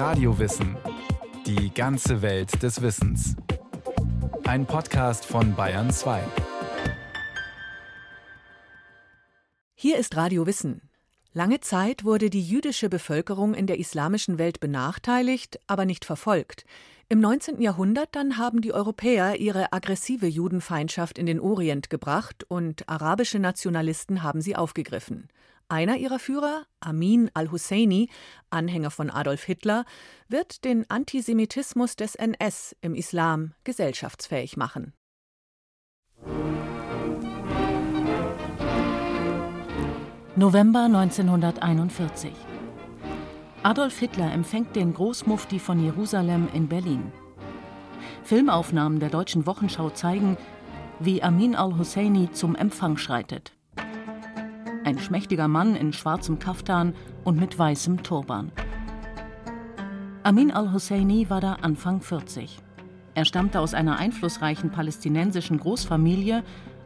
Radiowissen. Die ganze Welt des Wissens. Ein Podcast von Bayern 2. Hier ist Radio Wissen. Lange Zeit wurde die jüdische Bevölkerung in der islamischen Welt benachteiligt, aber nicht verfolgt. Im 19. Jahrhundert dann haben die Europäer ihre aggressive Judenfeindschaft in den Orient gebracht und arabische Nationalisten haben sie aufgegriffen. Einer ihrer Führer, Amin al-Husseini, Anhänger von Adolf Hitler, wird den Antisemitismus des NS im Islam gesellschaftsfähig machen. November 1941. Adolf Hitler empfängt den Großmufti von Jerusalem in Berlin. Filmaufnahmen der deutschen Wochenschau zeigen, wie Amin al-Husseini zum Empfang schreitet. Ein schmächtiger Mann in schwarzem Kaftan und mit weißem Turban. Amin al-Husseini war da Anfang 40. Er stammte aus einer einflussreichen palästinensischen Großfamilie,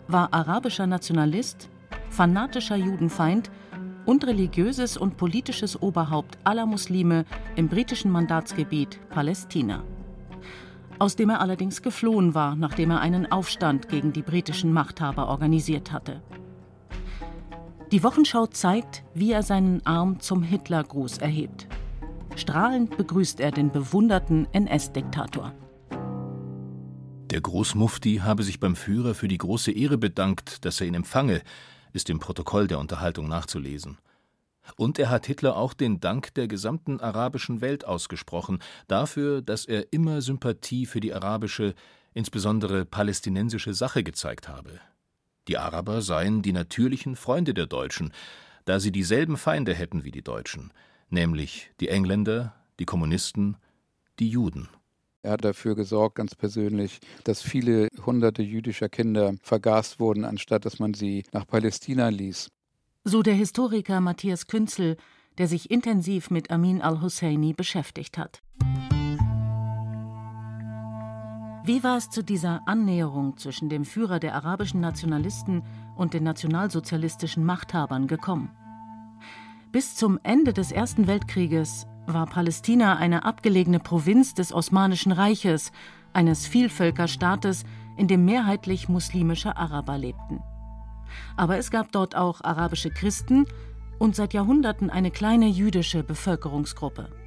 war arabischer Nationalist, fanatischer Judenfeind und religiöses und politisches Oberhaupt aller Muslime im britischen Mandatsgebiet Palästina. Aus dem er allerdings geflohen war, nachdem er einen Aufstand gegen die britischen Machthaber organisiert hatte. Die Wochenschau zeigt, wie er seinen Arm zum Hitlergruß erhebt. Strahlend begrüßt er den bewunderten NS-Diktator. Der Großmufti habe sich beim Führer für die große Ehre bedankt, dass er ihn empfange, ist im Protokoll der Unterhaltung nachzulesen. Und er hat Hitler auch den Dank der gesamten arabischen Welt ausgesprochen, dafür, dass er immer Sympathie für die arabische, insbesondere palästinensische Sache gezeigt habe. Die Araber seien die natürlichen Freunde der Deutschen, da sie dieselben Feinde hätten wie die Deutschen, nämlich die Engländer, die Kommunisten, die Juden. Er hat dafür gesorgt, ganz persönlich, dass viele hunderte jüdischer Kinder vergast wurden, anstatt dass man sie nach Palästina ließ. So der Historiker Matthias Künzel, der sich intensiv mit Amin al-Husseini beschäftigt hat. Wie war es zu dieser Annäherung zwischen dem Führer der arabischen Nationalisten und den nationalsozialistischen Machthabern gekommen? Bis zum Ende des Ersten Weltkrieges war Palästina eine abgelegene Provinz des Osmanischen Reiches, eines Vielvölkerstaates, in dem mehrheitlich muslimische Araber lebten. Aber es gab dort auch arabische Christen und seit Jahrhunderten eine kleine jüdische Bevölkerungsgruppe.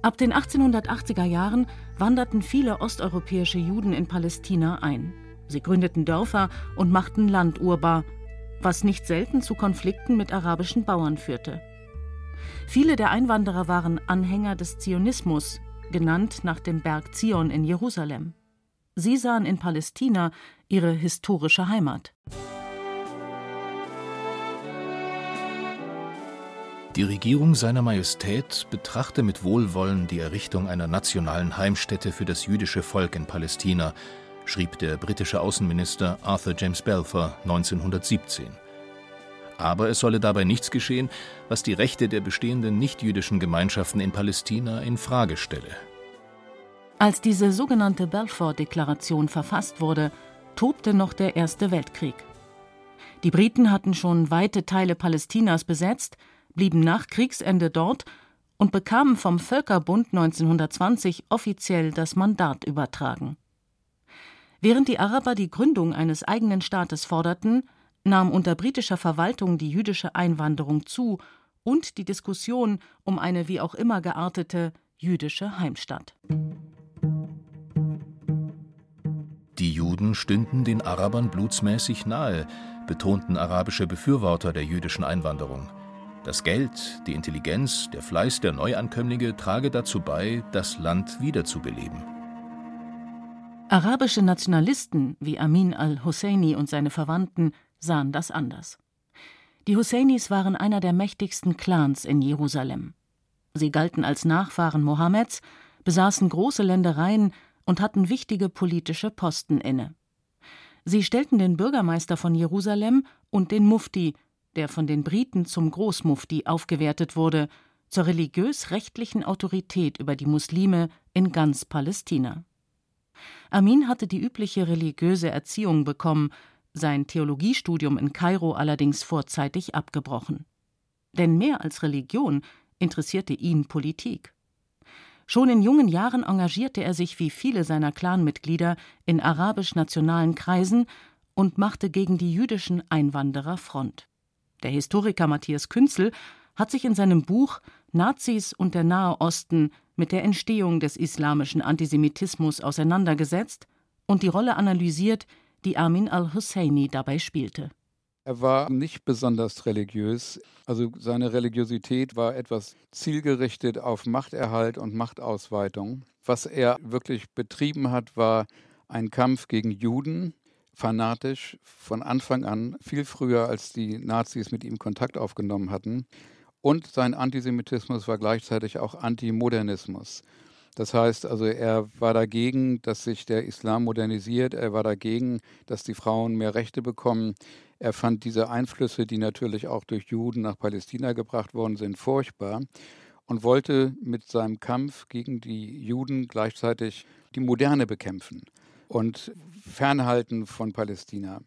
Ab den 1880er Jahren wanderten viele osteuropäische Juden in Palästina ein. Sie gründeten Dörfer und machten Land urbar, was nicht selten zu Konflikten mit arabischen Bauern führte. Viele der Einwanderer waren Anhänger des Zionismus, genannt nach dem Berg Zion in Jerusalem. Sie sahen in Palästina ihre historische Heimat. Die Regierung seiner Majestät betrachte mit Wohlwollen die Errichtung einer nationalen Heimstätte für das jüdische Volk in Palästina, schrieb der britische Außenminister Arthur James Balfour 1917 aber es solle dabei nichts geschehen, was die Rechte der bestehenden nichtjüdischen Gemeinschaften in Palästina in Frage stelle. Als diese sogenannte Balfour-Deklaration verfasst wurde, tobte noch der Erste Weltkrieg. Die Briten hatten schon weite Teile Palästinas besetzt, blieben nach Kriegsende dort und bekamen vom Völkerbund 1920 offiziell das Mandat übertragen. Während die Araber die Gründung eines eigenen Staates forderten, nahm unter britischer Verwaltung die jüdische Einwanderung zu und die Diskussion um eine wie auch immer geartete jüdische Heimstatt. Die Juden stünden den Arabern blutsmäßig nahe, betonten arabische Befürworter der jüdischen Einwanderung. Das Geld, die Intelligenz, der Fleiß der Neuankömmlinge trage dazu bei, das Land wiederzubeleben. Arabische Nationalisten wie Amin al-Husseini und seine Verwandten sahen das anders. Die Husseinis waren einer der mächtigsten Clans in Jerusalem. Sie galten als Nachfahren Mohammeds, besaßen große Ländereien und hatten wichtige politische Posten inne. Sie stellten den Bürgermeister von Jerusalem und den Mufti, der von den Briten zum Großmufti aufgewertet wurde, zur religiös-rechtlichen Autorität über die Muslime in ganz Palästina. Amin hatte die übliche religiöse Erziehung bekommen, sein Theologiestudium in Kairo allerdings vorzeitig abgebrochen. Denn mehr als Religion interessierte ihn Politik. Schon in jungen Jahren engagierte er sich wie viele seiner Clanmitglieder in arabisch-nationalen Kreisen und machte gegen die jüdischen Einwanderer Front. Der Historiker Matthias Künzel hat sich in seinem Buch Nazis und der Nahe Osten mit der Entstehung des islamischen Antisemitismus auseinandergesetzt und die Rolle analysiert, die Amin al-Husseini dabei spielte. Er war nicht besonders religiös. Also seine Religiosität war etwas zielgerichtet auf Machterhalt und Machtausweitung. Was er wirklich betrieben hat, war ein Kampf gegen Juden, fanatisch von Anfang an, viel früher als die Nazis mit ihm Kontakt aufgenommen hatten. Und sein Antisemitismus war gleichzeitig auch Antimodernismus. Das heißt also, er war dagegen, dass sich der Islam modernisiert, er war dagegen, dass die Frauen mehr Rechte bekommen. Er fand diese Einflüsse, die natürlich auch durch Juden nach Palästina gebracht worden sind, furchtbar und wollte mit seinem Kampf gegen die Juden gleichzeitig die Moderne bekämpfen und fernhalten von Palästina.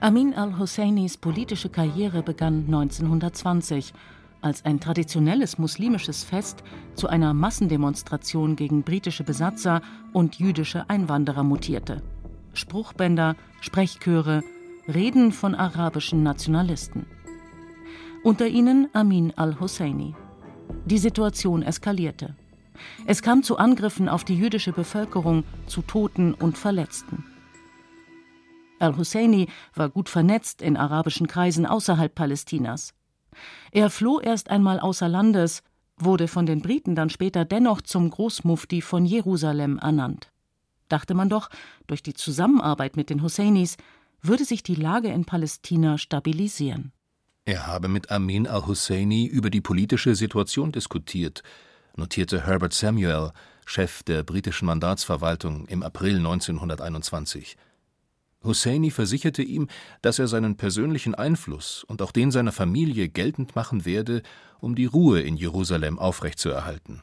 Amin al-Husseinis politische Karriere begann 1920 als ein traditionelles muslimisches Fest zu einer Massendemonstration gegen britische Besatzer und jüdische Einwanderer mutierte. Spruchbänder, Sprechchöre, Reden von arabischen Nationalisten. Unter ihnen Amin al-Husseini. Die Situation eskalierte. Es kam zu Angriffen auf die jüdische Bevölkerung, zu Toten und Verletzten. Al-Husseini war gut vernetzt in arabischen Kreisen außerhalb Palästinas. Er floh erst einmal außer Landes, wurde von den Briten dann später dennoch zum Großmufti von Jerusalem ernannt. Dachte man doch, durch die Zusammenarbeit mit den Husseinis würde sich die Lage in Palästina stabilisieren. Er habe mit Amin al-Husseini über die politische Situation diskutiert, notierte Herbert Samuel, Chef der britischen Mandatsverwaltung im April 1921. Husseini versicherte ihm, dass er seinen persönlichen Einfluss und auch den seiner Familie geltend machen werde, um die Ruhe in Jerusalem aufrechtzuerhalten.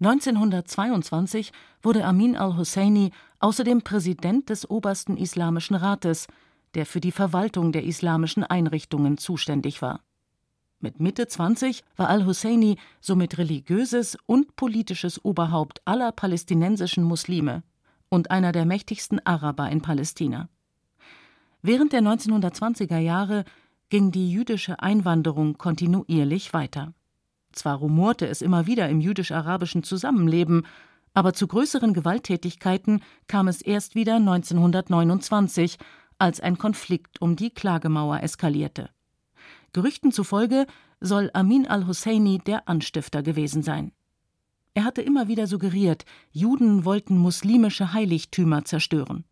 1922 wurde Amin al-Husseini außerdem Präsident des Obersten Islamischen Rates, der für die Verwaltung der islamischen Einrichtungen zuständig war. Mit Mitte 20 war al-Husseini somit religiöses und politisches Oberhaupt aller palästinensischen Muslime und einer der mächtigsten Araber in Palästina. Während der 1920er Jahre ging die jüdische Einwanderung kontinuierlich weiter. Zwar rumorte es immer wieder im jüdisch-arabischen Zusammenleben, aber zu größeren Gewalttätigkeiten kam es erst wieder 1929, als ein Konflikt um die Klagemauer eskalierte. Gerüchten zufolge soll Amin al-Husseini der Anstifter gewesen sein. Er hatte immer wieder suggeriert, Juden wollten muslimische Heiligtümer zerstören.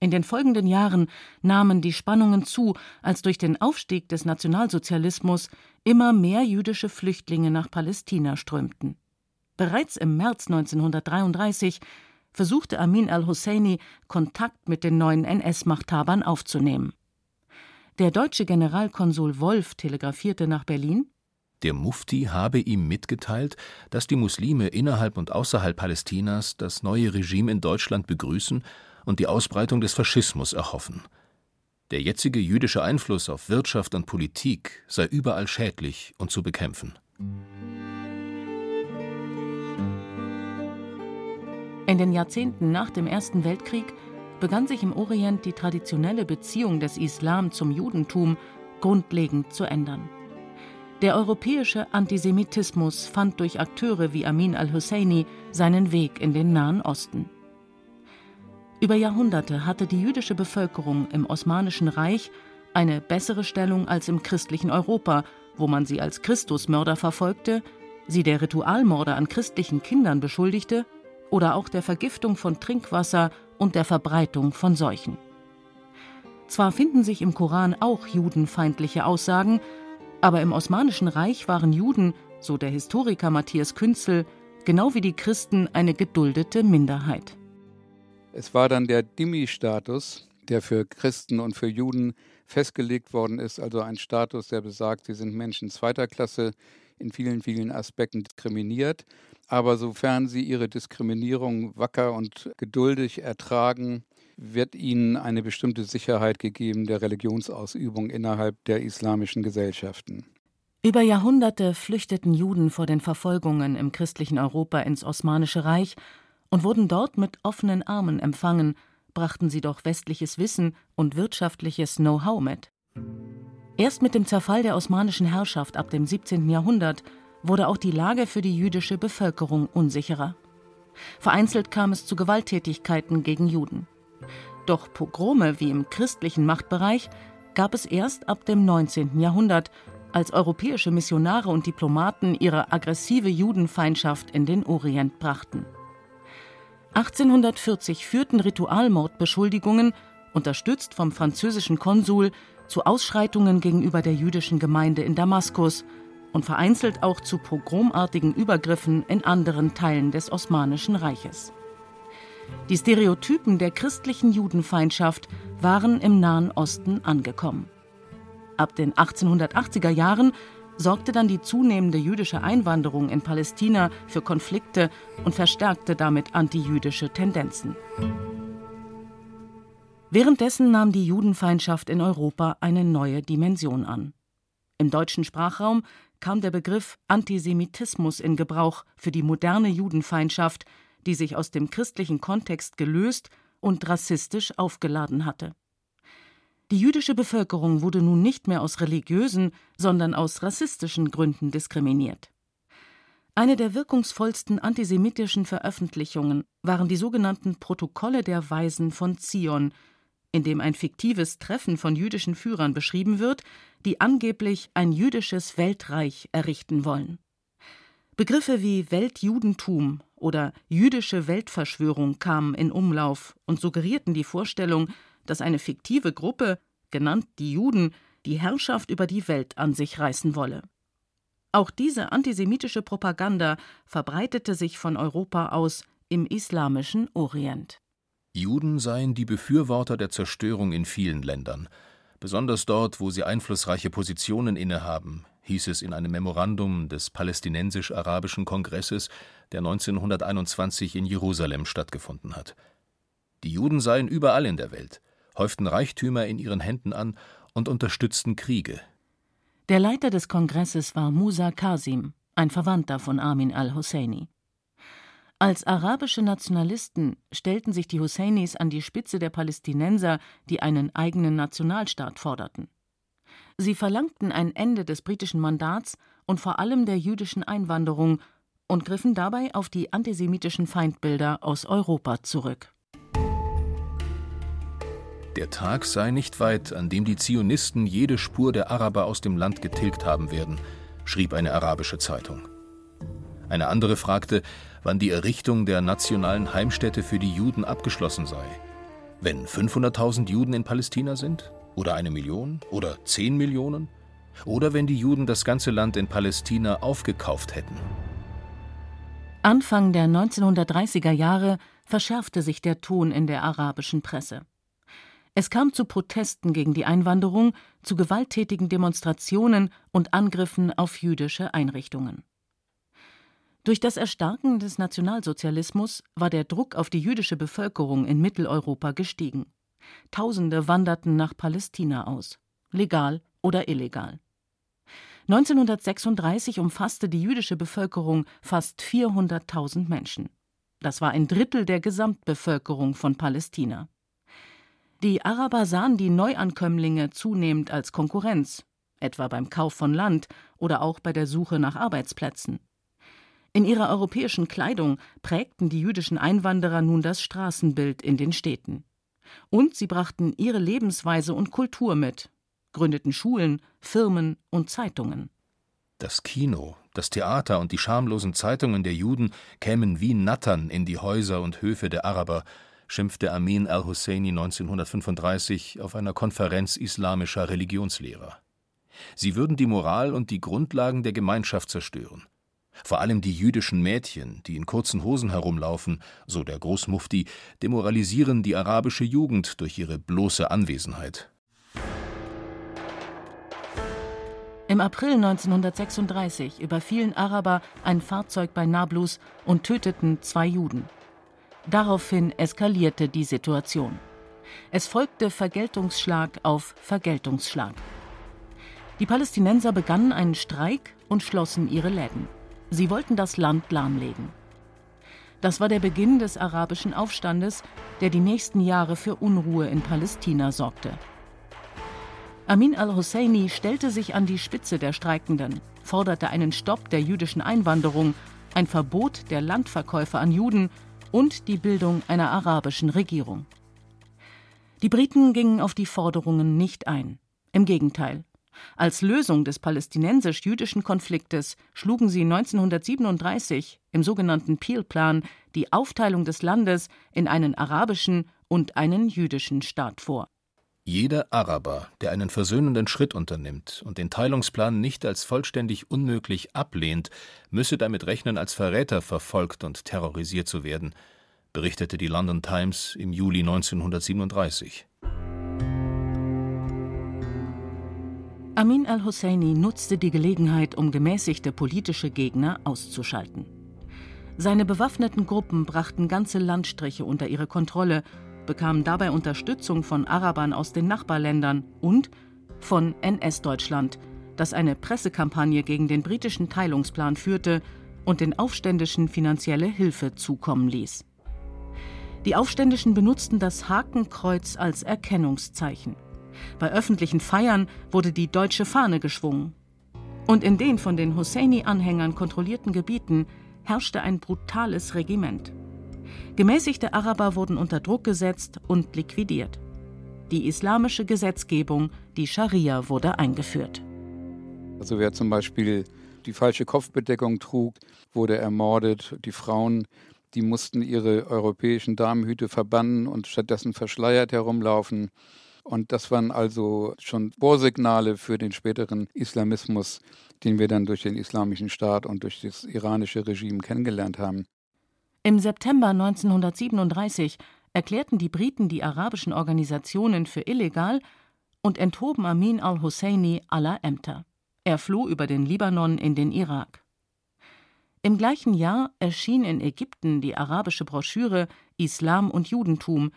In den folgenden Jahren nahmen die Spannungen zu, als durch den Aufstieg des Nationalsozialismus immer mehr jüdische Flüchtlinge nach Palästina strömten. Bereits im März 1933 versuchte Amin al-Husseini, Kontakt mit den neuen NS-Machthabern aufzunehmen. Der deutsche Generalkonsul Wolf telegrafierte nach Berlin der Mufti habe ihm mitgeteilt, dass die Muslime innerhalb und außerhalb Palästinas das neue Regime in Deutschland begrüßen und die Ausbreitung des Faschismus erhoffen. Der jetzige jüdische Einfluss auf Wirtschaft und Politik sei überall schädlich und zu bekämpfen. In den Jahrzehnten nach dem Ersten Weltkrieg begann sich im Orient die traditionelle Beziehung des Islam zum Judentum grundlegend zu ändern. Der europäische Antisemitismus fand durch Akteure wie Amin al-Husseini seinen Weg in den Nahen Osten. Über Jahrhunderte hatte die jüdische Bevölkerung im Osmanischen Reich eine bessere Stellung als im christlichen Europa, wo man sie als Christusmörder verfolgte, sie der Ritualmorde an christlichen Kindern beschuldigte oder auch der Vergiftung von Trinkwasser und der Verbreitung von Seuchen. Zwar finden sich im Koran auch judenfeindliche Aussagen, aber im Osmanischen Reich waren Juden, so der Historiker Matthias Künzel, genau wie die Christen eine geduldete Minderheit. Es war dann der Dhimmi-Status, der für Christen und für Juden festgelegt worden ist, also ein Status, der besagt, sie sind Menschen zweiter Klasse, in vielen, vielen Aspekten diskriminiert. Aber sofern sie ihre Diskriminierung wacker und geduldig ertragen, wird ihnen eine bestimmte Sicherheit gegeben der Religionsausübung innerhalb der islamischen Gesellschaften. Über Jahrhunderte flüchteten Juden vor den Verfolgungen im christlichen Europa ins Osmanische Reich und wurden dort mit offenen Armen empfangen, brachten sie doch westliches Wissen und wirtschaftliches Know-how mit. Erst mit dem Zerfall der osmanischen Herrschaft ab dem 17. Jahrhundert wurde auch die Lage für die jüdische Bevölkerung unsicherer. Vereinzelt kam es zu Gewalttätigkeiten gegen Juden. Doch Pogrome wie im christlichen Machtbereich gab es erst ab dem 19. Jahrhundert, als europäische Missionare und Diplomaten ihre aggressive Judenfeindschaft in den Orient brachten. 1840 führten Ritualmordbeschuldigungen, unterstützt vom französischen Konsul, zu Ausschreitungen gegenüber der jüdischen Gemeinde in Damaskus und vereinzelt auch zu pogromartigen Übergriffen in anderen Teilen des Osmanischen Reiches. Die Stereotypen der christlichen Judenfeindschaft waren im Nahen Osten angekommen. Ab den 1880er Jahren sorgte dann die zunehmende jüdische Einwanderung in Palästina für Konflikte und verstärkte damit antijüdische Tendenzen. Währenddessen nahm die Judenfeindschaft in Europa eine neue Dimension an. Im deutschen Sprachraum kam der Begriff Antisemitismus in Gebrauch für die moderne Judenfeindschaft, die sich aus dem christlichen Kontext gelöst und rassistisch aufgeladen hatte. Die jüdische Bevölkerung wurde nun nicht mehr aus religiösen, sondern aus rassistischen Gründen diskriminiert. Eine der wirkungsvollsten antisemitischen Veröffentlichungen waren die sogenannten Protokolle der Weisen von Zion, in dem ein fiktives Treffen von jüdischen Führern beschrieben wird, die angeblich ein jüdisches Weltreich errichten wollen. Begriffe wie Weltjudentum oder jüdische Weltverschwörung kamen in Umlauf und suggerierten die Vorstellung, dass eine fiktive Gruppe, genannt die Juden, die Herrschaft über die Welt an sich reißen wolle. Auch diese antisemitische Propaganda verbreitete sich von Europa aus im islamischen Orient. Juden seien die Befürworter der Zerstörung in vielen Ländern, besonders dort, wo sie einflussreiche Positionen innehaben, hieß es in einem Memorandum des Palästinensisch-Arabischen Kongresses, der 1921 in Jerusalem stattgefunden hat. Die Juden seien überall in der Welt, häuften Reichtümer in ihren Händen an und unterstützten Kriege. Der Leiter des Kongresses war Musa Qasim, ein Verwandter von Amin al-Husseini. Als arabische Nationalisten stellten sich die Husseinis an die Spitze der Palästinenser, die einen eigenen Nationalstaat forderten. Sie verlangten ein Ende des britischen Mandats und vor allem der jüdischen Einwanderung und griffen dabei auf die antisemitischen Feindbilder aus Europa zurück. Der Tag sei nicht weit, an dem die Zionisten jede Spur der Araber aus dem Land getilgt haben werden, schrieb eine arabische Zeitung. Eine andere fragte, wann die Errichtung der nationalen Heimstätte für die Juden abgeschlossen sei. Wenn 500.000 Juden in Palästina sind? Oder eine Million? Oder zehn Millionen? Oder wenn die Juden das ganze Land in Palästina aufgekauft hätten? Anfang der 1930er Jahre verschärfte sich der Ton in der arabischen Presse. Es kam zu Protesten gegen die Einwanderung, zu gewalttätigen Demonstrationen und Angriffen auf jüdische Einrichtungen. Durch das Erstarken des Nationalsozialismus war der Druck auf die jüdische Bevölkerung in Mitteleuropa gestiegen. Tausende wanderten nach Palästina aus, legal oder illegal. 1936 umfasste die jüdische Bevölkerung fast 400.000 Menschen. Das war ein Drittel der Gesamtbevölkerung von Palästina. Die Araber sahen die Neuankömmlinge zunehmend als Konkurrenz, etwa beim Kauf von Land oder auch bei der Suche nach Arbeitsplätzen. In ihrer europäischen Kleidung prägten die jüdischen Einwanderer nun das Straßenbild in den Städten. Und sie brachten ihre Lebensweise und Kultur mit, gründeten Schulen, Firmen und Zeitungen. Das Kino, das Theater und die schamlosen Zeitungen der Juden kämen wie Nattern in die Häuser und Höfe der Araber, schimpfte Amin al-Husseini 1935 auf einer Konferenz islamischer Religionslehrer. Sie würden die Moral und die Grundlagen der Gemeinschaft zerstören. Vor allem die jüdischen Mädchen, die in kurzen Hosen herumlaufen, so der Großmufti, demoralisieren die arabische Jugend durch ihre bloße Anwesenheit. Im April 1936 überfielen Araber ein Fahrzeug bei Nablus und töteten zwei Juden. Daraufhin eskalierte die Situation. Es folgte Vergeltungsschlag auf Vergeltungsschlag. Die Palästinenser begannen einen Streik und schlossen ihre Läden. Sie wollten das Land lahmlegen. Das war der Beginn des arabischen Aufstandes, der die nächsten Jahre für Unruhe in Palästina sorgte. Amin al-Husseini stellte sich an die Spitze der Streikenden, forderte einen Stopp der jüdischen Einwanderung, ein Verbot der Landverkäufe an Juden und die Bildung einer arabischen Regierung. Die Briten gingen auf die Forderungen nicht ein. Im Gegenteil. Als Lösung des palästinensisch-jüdischen Konfliktes schlugen sie 1937 im sogenannten Peel-Plan die Aufteilung des Landes in einen arabischen und einen jüdischen Staat vor. Jeder Araber, der einen versöhnenden Schritt unternimmt und den Teilungsplan nicht als vollständig unmöglich ablehnt, müsse damit rechnen, als Verräter verfolgt und terrorisiert zu werden, berichtete die London Times im Juli 1937. Amin al-Husseini nutzte die Gelegenheit, um gemäßigte politische Gegner auszuschalten. Seine bewaffneten Gruppen brachten ganze Landstriche unter ihre Kontrolle, bekamen dabei Unterstützung von Arabern aus den Nachbarländern und von NS-Deutschland, das eine Pressekampagne gegen den britischen Teilungsplan führte und den Aufständischen finanzielle Hilfe zukommen ließ. Die Aufständischen benutzten das Hakenkreuz als Erkennungszeichen. Bei öffentlichen Feiern wurde die deutsche Fahne geschwungen. Und in den von den Hosseini-Anhängern kontrollierten Gebieten herrschte ein brutales Regiment. Gemäßigte Araber wurden unter Druck gesetzt und liquidiert. Die islamische Gesetzgebung, die Scharia, wurde eingeführt. Also wer zum Beispiel die falsche Kopfbedeckung trug, wurde ermordet. Die Frauen, die mussten ihre europäischen Damenhüte verbannen und stattdessen verschleiert herumlaufen. Und das waren also schon Vorsignale für den späteren Islamismus, den wir dann durch den Islamischen Staat und durch das iranische Regime kennengelernt haben. Im September 1937 erklärten die Briten die arabischen Organisationen für illegal und enthoben Amin al-Husseini aller Ämter. Er floh über den Libanon in den Irak. Im gleichen Jahr erschien in Ägypten die arabische Broschüre Islam und Judentum,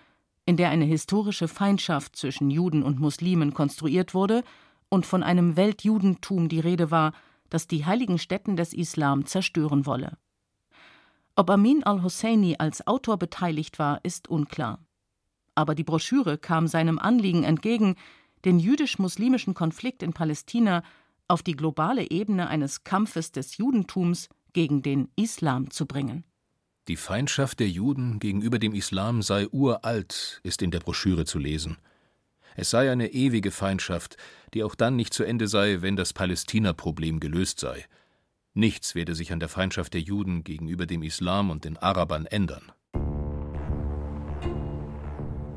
in der eine historische Feindschaft zwischen Juden und Muslimen konstruiert wurde und von einem Weltjudentum die Rede war, das die heiligen Stätten des Islam zerstören wolle. Ob Amin al-Husseini als Autor beteiligt war, ist unklar. Aber die Broschüre kam seinem Anliegen entgegen, den jüdisch-muslimischen Konflikt in Palästina auf die globale Ebene eines Kampfes des Judentums gegen den Islam zu bringen. Die Feindschaft der Juden gegenüber dem Islam sei uralt, ist in der Broschüre zu lesen. Es sei eine ewige Feindschaft, die auch dann nicht zu Ende sei, wenn das Palästina-Problem gelöst sei. Nichts werde sich an der Feindschaft der Juden gegenüber dem Islam und den Arabern ändern.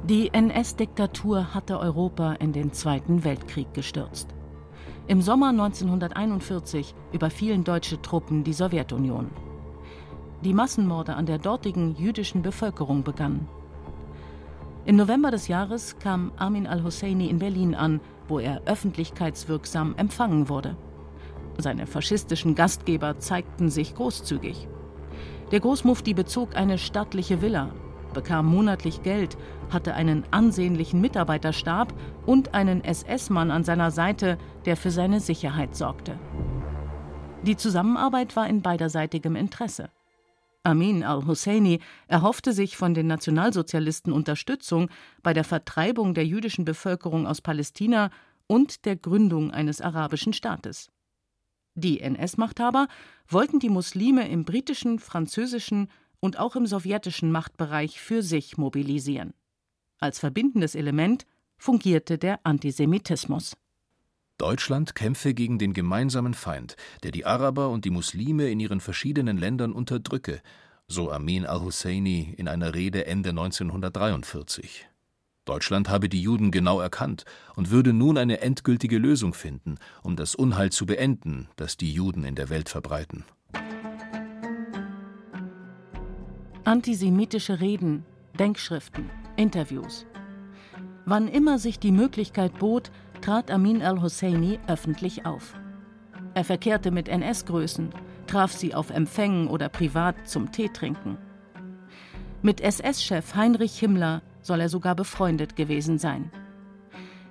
Die NS-Diktatur hatte Europa in den Zweiten Weltkrieg gestürzt. Im Sommer 1941 überfielen deutsche Truppen die Sowjetunion die Massenmorde an der dortigen jüdischen Bevölkerung begannen. Im November des Jahres kam Amin al-Husseini in Berlin an, wo er öffentlichkeitswirksam empfangen wurde. Seine faschistischen Gastgeber zeigten sich großzügig. Der Großmufti bezog eine stattliche Villa, bekam monatlich Geld, hatte einen ansehnlichen Mitarbeiterstab und einen SS-Mann an seiner Seite, der für seine Sicherheit sorgte. Die Zusammenarbeit war in beiderseitigem Interesse. Amin al-Husseini erhoffte sich von den Nationalsozialisten Unterstützung bei der Vertreibung der jüdischen Bevölkerung aus Palästina und der Gründung eines arabischen Staates. Die NS-Machthaber wollten die Muslime im britischen, französischen und auch im sowjetischen Machtbereich für sich mobilisieren. Als verbindendes Element fungierte der Antisemitismus. Deutschland kämpfe gegen den gemeinsamen Feind, der die Araber und die Muslime in ihren verschiedenen Ländern unterdrücke, so Amin al-Husseini in einer Rede Ende 1943. Deutschland habe die Juden genau erkannt und würde nun eine endgültige Lösung finden, um das Unheil zu beenden, das die Juden in der Welt verbreiten. Antisemitische Reden, Denkschriften, Interviews. Wann immer sich die Möglichkeit bot, trat Amin al-Husseini öffentlich auf. Er verkehrte mit NS-Größen, traf sie auf Empfängen oder privat zum Teetrinken. Mit SS-Chef Heinrich Himmler soll er sogar befreundet gewesen sein.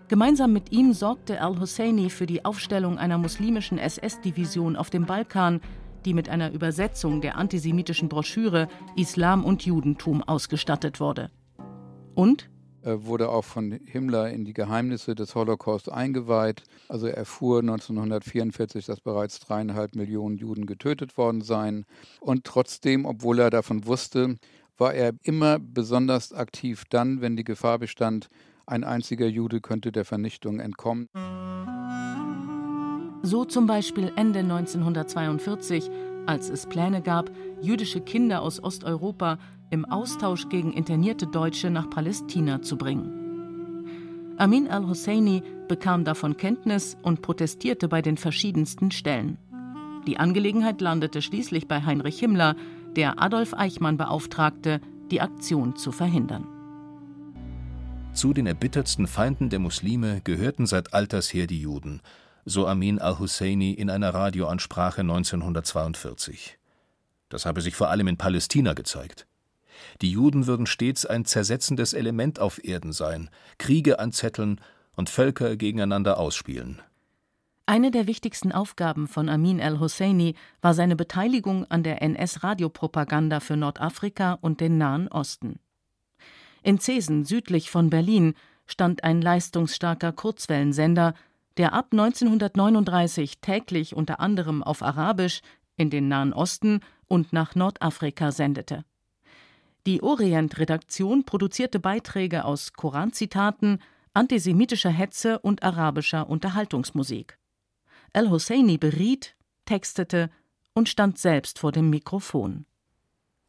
Gemeinsam mit ihm sorgte al-Husseini für die Aufstellung einer muslimischen SS-Division auf dem Balkan, die mit einer Übersetzung der antisemitischen Broschüre Islam und Judentum ausgestattet wurde. Und wurde auch von Himmler in die Geheimnisse des Holocaust eingeweiht. Also er erfuhr 1944, dass bereits dreieinhalb Millionen Juden getötet worden seien. Und trotzdem, obwohl er davon wusste, war er immer besonders aktiv dann, wenn die Gefahr bestand, ein einziger Jude könnte der Vernichtung entkommen. So zum Beispiel Ende 1942, als es Pläne gab, jüdische Kinder aus Osteuropa im Austausch gegen internierte Deutsche nach Palästina zu bringen. Amin al-Husseini bekam davon Kenntnis und protestierte bei den verschiedensten Stellen. Die Angelegenheit landete schließlich bei Heinrich Himmler, der Adolf Eichmann beauftragte, die Aktion zu verhindern. Zu den erbittertsten Feinden der Muslime gehörten seit alters her die Juden, so Amin al-Husseini in einer Radioansprache 1942. Das habe sich vor allem in Palästina gezeigt. Die Juden würden stets ein zersetzendes Element auf Erden sein, Kriege anzetteln und Völker gegeneinander ausspielen. Eine der wichtigsten Aufgaben von Amin al-Husseini war seine Beteiligung an der NS-Radiopropaganda für Nordafrika und den Nahen Osten. In Zesen südlich von Berlin stand ein leistungsstarker Kurzwellensender, der ab 1939 täglich unter anderem auf Arabisch in den Nahen Osten und nach Nordafrika sendete. Die Orient-Redaktion produzierte Beiträge aus Koranzitaten, antisemitischer Hetze und arabischer Unterhaltungsmusik. Al-Husseini beriet, textete und stand selbst vor dem Mikrofon.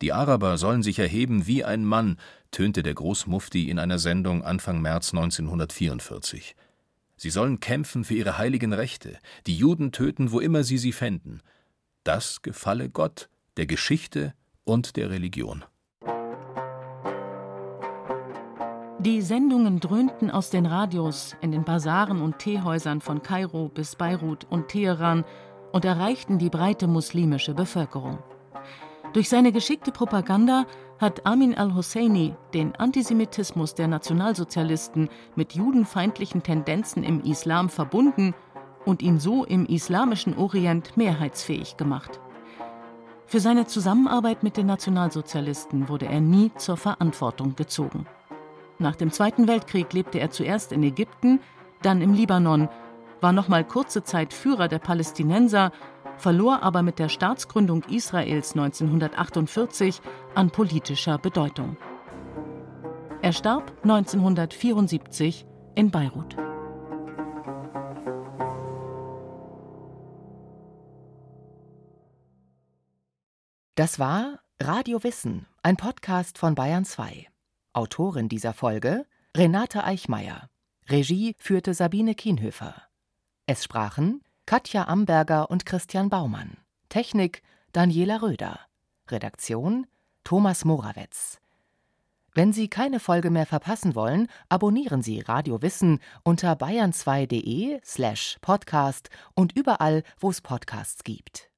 Die Araber sollen sich erheben wie ein Mann, tönte der Großmufti in einer Sendung Anfang März 1944. Sie sollen kämpfen für ihre heiligen Rechte, die Juden töten, wo immer sie sie fänden. Das gefalle Gott, der Geschichte und der Religion. Die Sendungen dröhnten aus den Radios in den Basaren und Teehäusern von Kairo bis Beirut und Teheran und erreichten die breite muslimische Bevölkerung. Durch seine geschickte Propaganda hat Amin al-Husseini den Antisemitismus der Nationalsozialisten mit judenfeindlichen Tendenzen im Islam verbunden und ihn so im islamischen Orient mehrheitsfähig gemacht. Für seine Zusammenarbeit mit den Nationalsozialisten wurde er nie zur Verantwortung gezogen. Nach dem Zweiten Weltkrieg lebte er zuerst in Ägypten, dann im Libanon, war noch mal kurze Zeit Führer der Palästinenser, verlor aber mit der Staatsgründung Israels 1948 an politischer Bedeutung. Er starb 1974 in Beirut. Das war Radio Wissen, ein Podcast von Bayern 2. Autorin dieser Folge Renate Eichmeier. Regie führte Sabine Kienhöfer. Es sprachen Katja Amberger und Christian Baumann. Technik Daniela Röder. Redaktion Thomas Morawetz. Wenn Sie keine Folge mehr verpassen wollen, abonnieren Sie Radio Wissen unter bayern2.de slash podcast und überall, wo es Podcasts gibt.